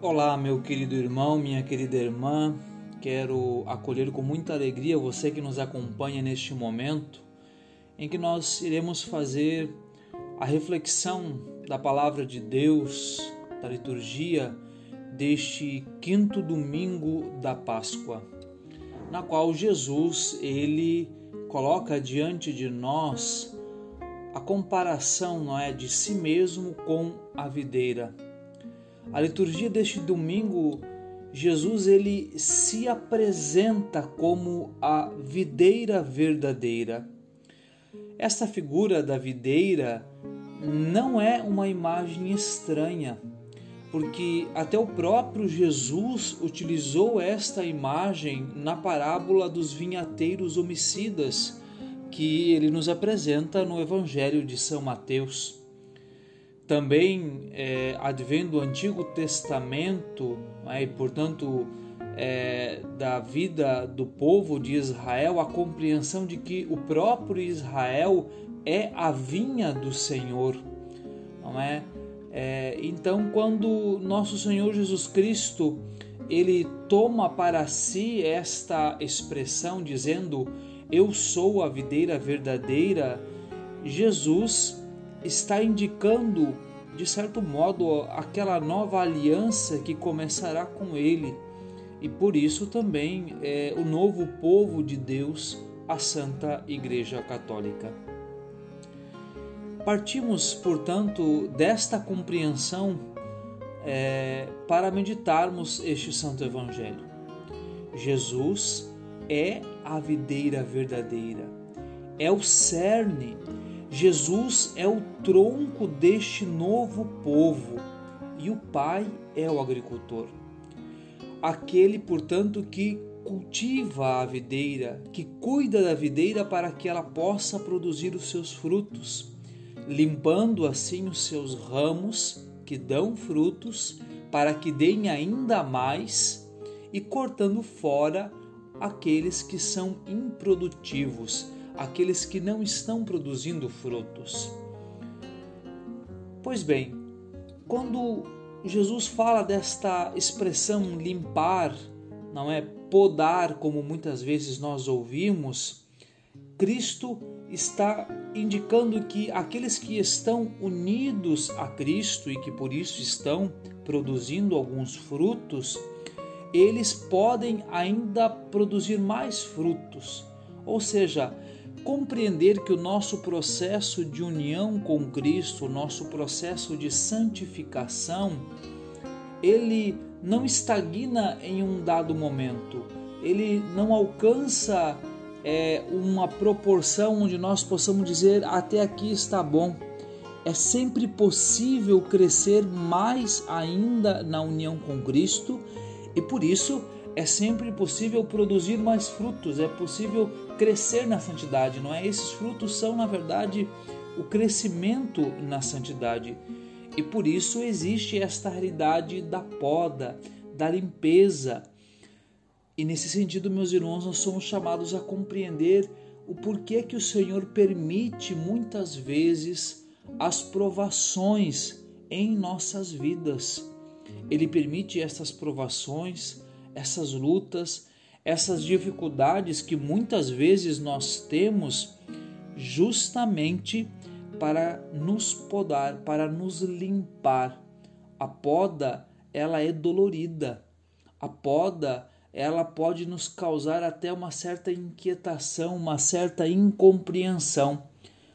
Olá, meu querido irmão, minha querida irmã. Quero acolher com muita alegria você que nos acompanha neste momento em que nós iremos fazer a reflexão da palavra de Deus, da liturgia deste quinto domingo da Páscoa, na qual Jesus ele coloca diante de nós a comparação, não é, de si mesmo com a videira. A liturgia deste domingo, Jesus ele se apresenta como a videira verdadeira. Esta figura da videira não é uma imagem estranha, porque até o próprio Jesus utilizou esta imagem na parábola dos vinhateiros homicidas, que ele nos apresenta no Evangelho de São Mateus. Também é, advém do Antigo Testamento, né, e portanto é, da vida do povo de Israel, a compreensão de que o próprio Israel é a vinha do Senhor, não é? é então, quando nosso Senhor Jesus Cristo ele toma para si esta expressão dizendo eu sou a videira verdadeira, Jesus está indicando, de certo modo, aquela nova aliança que começará com ele e por isso também é o novo povo de Deus, a Santa Igreja Católica. Partimos, portanto, desta compreensão é, para meditarmos este Santo Evangelho. Jesus é a videira verdadeira, é o cerne. Jesus é o tronco deste novo povo e o Pai é o agricultor. Aquele, portanto, que cultiva a videira, que cuida da videira para que ela possa produzir os seus frutos, limpando assim os seus ramos que dão frutos, para que deem ainda mais, e cortando fora aqueles que são improdutivos, aqueles que não estão produzindo frutos. Pois bem, quando Jesus fala desta expressão limpar, não é podar, como muitas vezes nós ouvimos, Cristo está indicando que aqueles que estão unidos a Cristo e que por isso estão produzindo alguns frutos, eles podem ainda produzir mais frutos. Ou seja, compreender que o nosso processo de união com Cristo, o nosso processo de santificação, ele não estagna em um dado momento, ele não alcança é, uma proporção onde nós possamos dizer até aqui está bom. É sempre possível crescer mais ainda na união com Cristo e por isso é sempre possível produzir mais frutos, é possível crescer na santidade, não é? Esses frutos são, na verdade, o crescimento na santidade. E por isso existe esta realidade da poda, da limpeza. E nesse sentido, meus irmãos, nós somos chamados a compreender o porquê que o Senhor permite muitas vezes as provações em nossas vidas. Ele permite essas provações, essas lutas, essas dificuldades que muitas vezes nós temos justamente para nos podar, para nos limpar. A poda, ela é dolorida. A poda, ela pode nos causar até uma certa inquietação, uma certa incompreensão,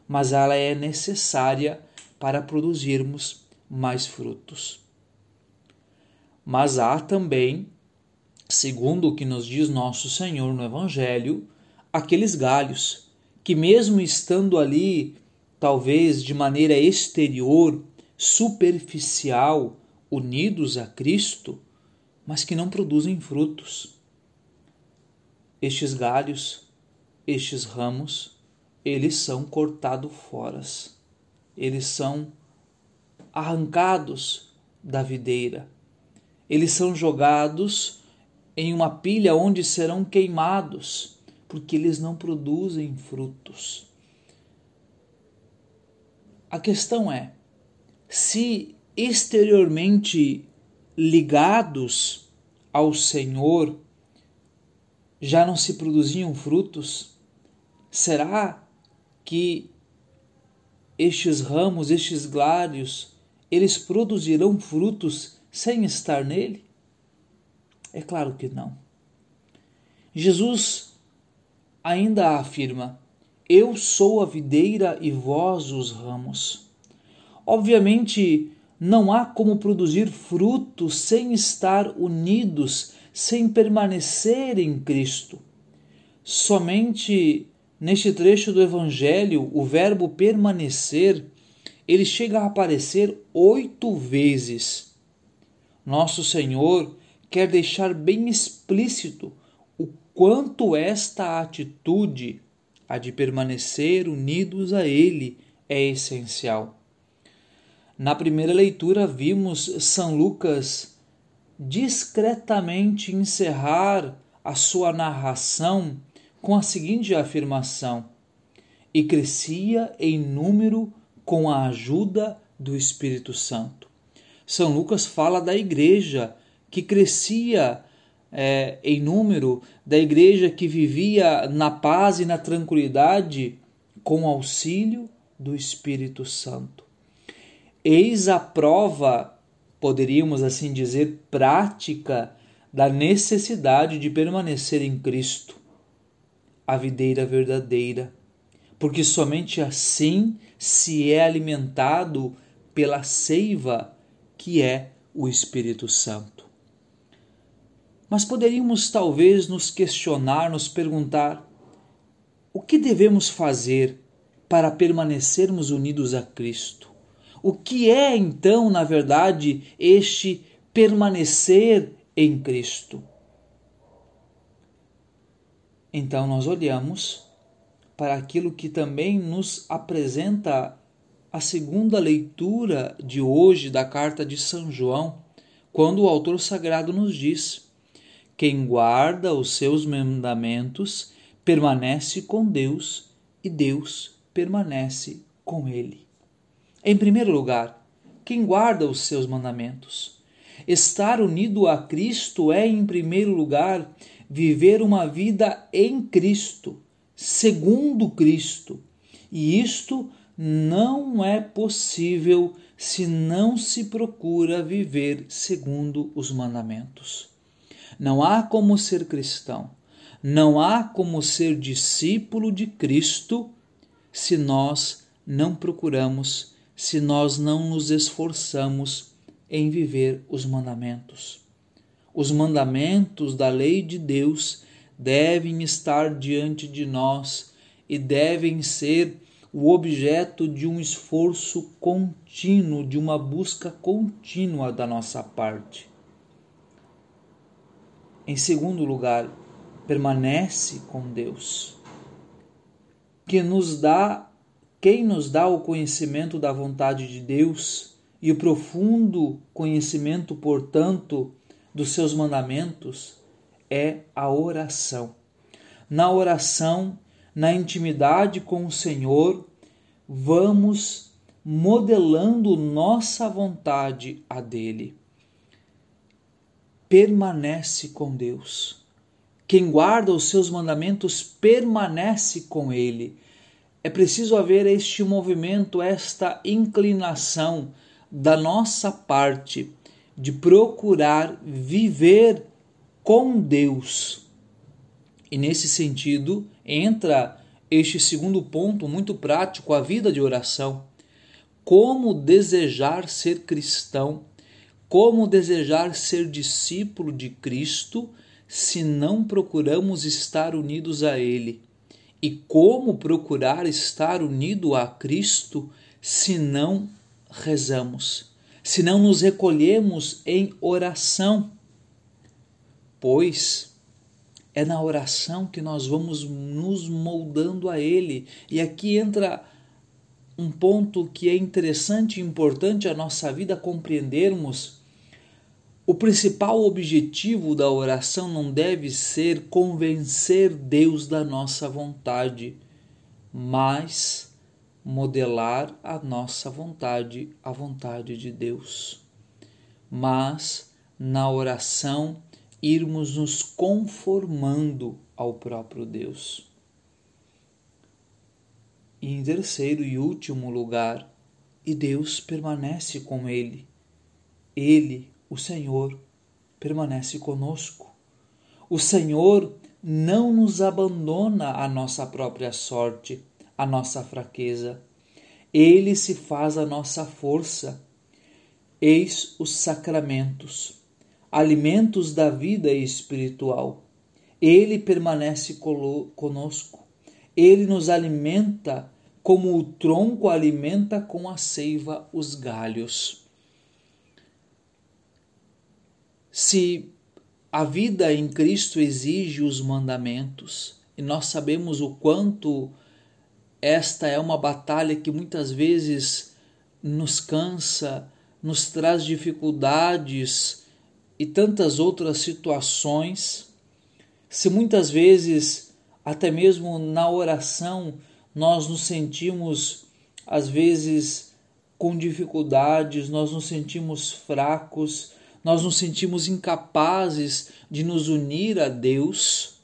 mas ela é necessária para produzirmos mais frutos. Mas há também, segundo o que nos diz nosso Senhor no Evangelho, aqueles galhos que, mesmo estando ali, talvez de maneira exterior, superficial, unidos a Cristo, mas que não produzem frutos. Estes galhos, estes ramos, eles são cortados fora, eles são arrancados da videira eles são jogados em uma pilha onde serão queimados, porque eles não produzem frutos. A questão é: se exteriormente ligados ao Senhor já não se produziam frutos? Será que estes ramos, estes glários, eles produzirão frutos sem estar nele? É claro que não. Jesus ainda afirma: Eu sou a videira e vós os ramos. Obviamente, não há como produzir frutos sem estar unidos, sem permanecer em Cristo. Somente neste trecho do Evangelho, o verbo permanecer, ele chega a aparecer oito vezes. Nosso Senhor quer deixar bem explícito o quanto esta atitude, a de permanecer unidos a Ele, é essencial. Na primeira leitura, vimos São Lucas discretamente encerrar a sua narração com a seguinte afirmação: E crescia em número com a ajuda do Espírito Santo. São Lucas fala da igreja que crescia é, em número, da igreja que vivia na paz e na tranquilidade com auxílio do Espírito Santo. Eis a prova, poderíamos assim dizer, prática da necessidade de permanecer em Cristo, a videira verdadeira, porque somente assim se é alimentado pela seiva que é o Espírito Santo. Mas poderíamos talvez nos questionar, nos perguntar: o que devemos fazer para permanecermos unidos a Cristo? O que é então, na verdade, este permanecer em Cristo? Então nós olhamos para aquilo que também nos apresenta a segunda leitura de hoje da carta de São João, quando o autor sagrado nos diz: Quem guarda os seus mandamentos permanece com Deus e Deus permanece com ele. Em primeiro lugar, quem guarda os seus mandamentos. Estar unido a Cristo é, em primeiro lugar, viver uma vida em Cristo, segundo Cristo. E isto não é possível se não se procura viver segundo os mandamentos. Não há como ser cristão, não há como ser discípulo de Cristo se nós não procuramos se nós não nos esforçamos em viver os mandamentos. Os mandamentos da lei de Deus devem estar diante de nós e devem ser o objeto de um esforço contínuo, de uma busca contínua da nossa parte. Em segundo lugar, permanece com Deus, que nos dá quem nos dá o conhecimento da vontade de Deus e o profundo conhecimento, portanto, dos seus mandamentos é a oração. Na oração, na intimidade com o Senhor, vamos modelando nossa vontade a dele. Permanece com Deus. Quem guarda os seus mandamentos permanece com ele é preciso haver este movimento, esta inclinação da nossa parte de procurar viver com Deus. E nesse sentido entra este segundo ponto muito prático, a vida de oração. Como desejar ser cristão, como desejar ser discípulo de Cristo, se não procuramos estar unidos a Ele e como procurar estar unido a Cristo se não rezamos, se não nos recolhemos em oração? Pois é na oração que nós vamos nos moldando a Ele. E aqui entra um ponto que é interessante e importante a nossa vida compreendermos o principal objetivo da oração não deve ser convencer Deus da nossa vontade, mas modelar a nossa vontade, a vontade de Deus. Mas na oração, irmos nos conformando ao próprio Deus. E em terceiro e último lugar, e Deus permanece com ele. Ele, o Senhor, permanece conosco. O Senhor não nos abandona a nossa própria sorte, a nossa fraqueza. Ele se faz a nossa força. Eis os sacramentos, alimentos da vida espiritual. Ele permanece conosco. Ele nos alimenta como o tronco alimenta com a seiva os galhos. Se a vida em Cristo exige os mandamentos, e nós sabemos o quanto esta é uma batalha que muitas vezes nos cansa, nos traz dificuldades e tantas outras situações. Se muitas vezes, até mesmo na oração, nós nos sentimos, às vezes, com dificuldades, nós nos sentimos fracos, nós nos sentimos incapazes de nos unir a Deus,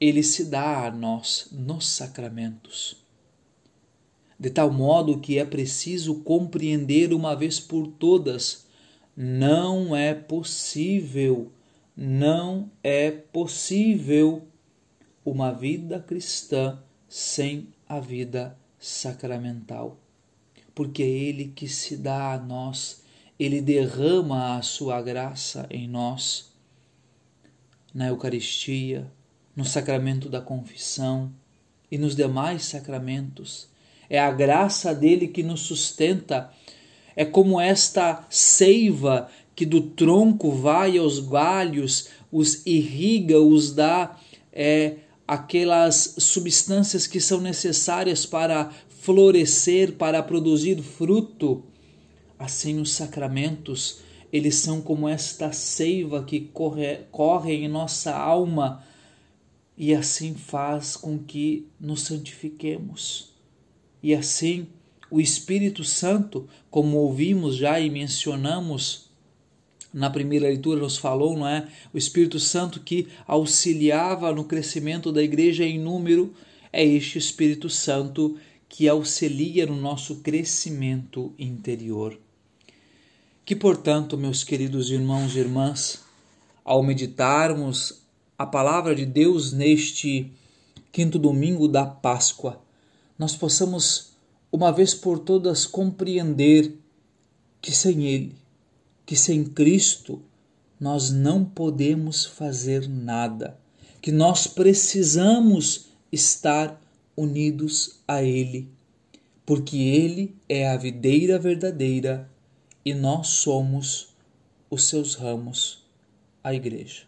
Ele se dá a nós nos sacramentos. De tal modo que é preciso compreender uma vez por todas: não é possível, não é possível uma vida cristã sem a vida sacramental. Porque é Ele que se dá a nós, Ele derrama a sua graça em nós, na Eucaristia, no sacramento da confissão e nos demais sacramentos. É a graça dele que nos sustenta. É como esta seiva que do tronco vai aos galhos, os irriga, os dá é, aquelas substâncias que são necessárias para florescer, para produzir fruto. Assim, os sacramentos, eles são como esta seiva que corre, corre em nossa alma e assim faz com que nos santifiquemos. E assim, o Espírito Santo, como ouvimos já e mencionamos, na primeira leitura nos falou, não é? O Espírito Santo que auxiliava no crescimento da igreja em número, é este Espírito Santo que auxilia no nosso crescimento interior. Que, portanto, meus queridos irmãos e irmãs, ao meditarmos a palavra de Deus neste quinto domingo da Páscoa, nós possamos, uma vez por todas, compreender que sem Ele que sem Cristo nós não podemos fazer nada, que nós precisamos estar unidos a Ele, porque Ele é a videira verdadeira e nós somos os seus ramos, a Igreja.